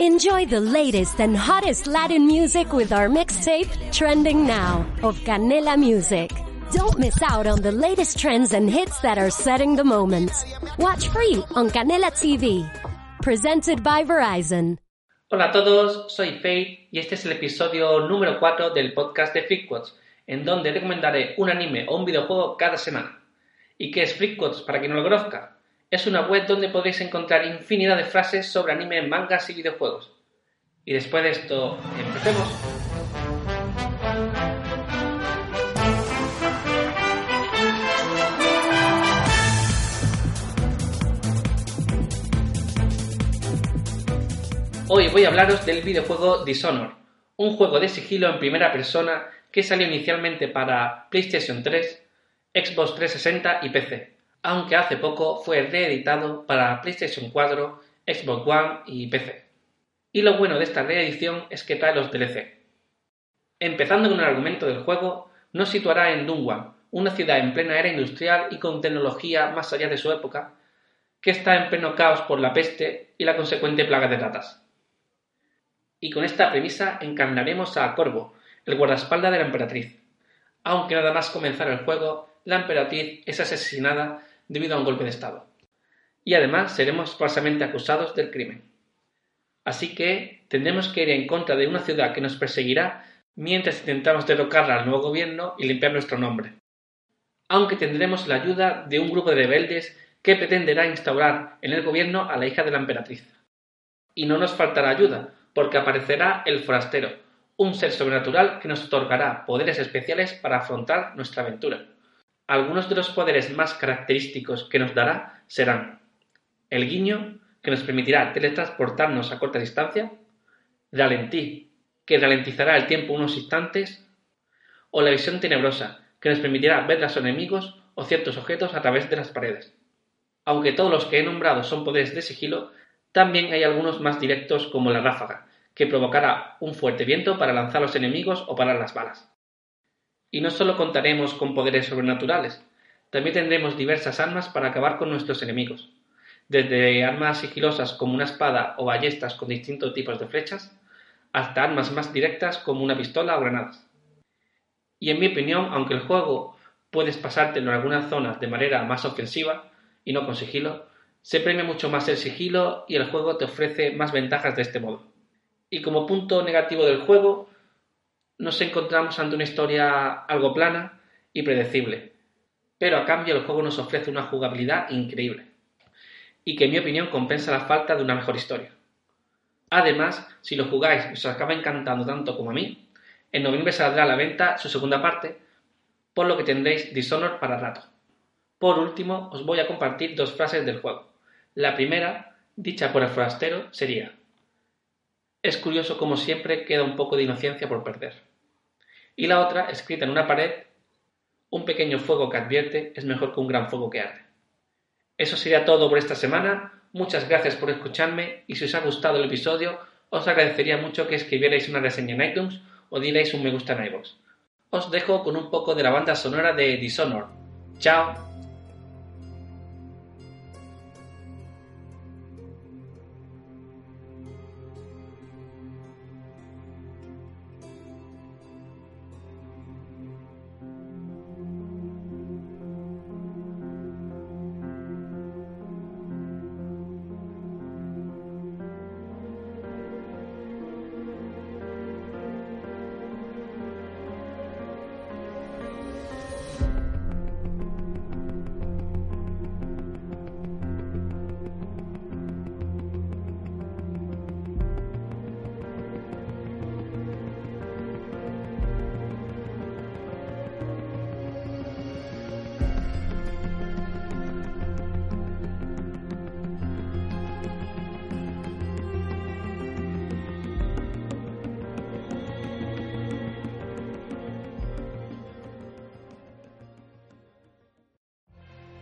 Enjoy the latest and hottest Latin music with our mixtape, Trending Now, of Canela Music. Don't miss out on the latest trends and hits that are setting the moment. Watch free on Canela TV. Presented by Verizon. Hola a todos, soy Faye y este es el episodio número 4 del podcast de Freakquotes, en donde recomendaré un anime o un videojuego cada semana. ¿Y qué es Freakquotes para quien no lo conozca? Es una web donde podréis encontrar infinidad de frases sobre anime, mangas y videojuegos. Y después de esto, empecemos. Hoy voy a hablaros del videojuego Dishonor, un juego de sigilo en primera persona que salió inicialmente para PlayStation 3, Xbox 360 y PC, aunque hace poco fue reeditado para PlayStation 4, Xbox One y PC. Y lo bueno de esta reedición es que trae los DLC. Empezando con el argumento del juego, nos situará en Dungwan, una ciudad en plena era industrial y con tecnología más allá de su época, que está en pleno caos por la peste y la consecuente plaga de ratas. Y con esta premisa encarnaremos a Corvo, el guardaespaldas de la emperatriz. Aunque nada más comenzar el juego, la emperatriz es asesinada debido a un golpe de Estado. Y además seremos falsamente acusados del crimen. Así que tendremos que ir en contra de una ciudad que nos perseguirá mientras intentamos derrocar al nuevo gobierno y limpiar nuestro nombre. Aunque tendremos la ayuda de un grupo de rebeldes que pretenderá instaurar en el gobierno a la hija de la emperatriz. Y no nos faltará ayuda, porque aparecerá el forastero, un ser sobrenatural que nos otorgará poderes especiales para afrontar nuestra aventura. Algunos de los poderes más característicos que nos dará serán el guiño, que nos permitirá teletransportarnos a corta distancia, ralentí, que ralentizará el tiempo unos instantes, o la visión tenebrosa, que nos permitirá ver a los enemigos o ciertos objetos a través de las paredes. Aunque todos los que he nombrado son poderes de sigilo, también hay algunos más directos como la ráfaga, que provocará un fuerte viento para lanzar a los enemigos o parar las balas. Y no solo contaremos con poderes sobrenaturales, también tendremos diversas armas para acabar con nuestros enemigos, desde armas sigilosas como una espada o ballestas con distintos tipos de flechas, hasta armas más directas como una pistola o granadas. Y en mi opinión, aunque el juego puedes pasártelo en algunas zonas de manera más ofensiva y no con sigilo, se premia mucho más el sigilo y el juego te ofrece más ventajas de este modo. Y como punto negativo del juego, nos encontramos ante una historia algo plana y predecible, pero a cambio el juego nos ofrece una jugabilidad increíble, y que en mi opinión compensa la falta de una mejor historia. Además, si lo jugáis y os acaba encantando tanto como a mí, en noviembre saldrá a la venta su segunda parte, por lo que tendréis Dishonor para rato. Por último, os voy a compartir dos frases del juego. La primera, dicha por el forastero, sería Es curioso como siempre queda un poco de inocencia por perder y la otra, escrita en una pared, un pequeño fuego que advierte es mejor que un gran fuego que arde. Eso sería todo por esta semana. Muchas gracias por escucharme y si os ha gustado el episodio, os agradecería mucho que escribierais una reseña en iTunes o dierais un me gusta en iVoox. Os dejo con un poco de la banda sonora de Dishonor. ¡Chao!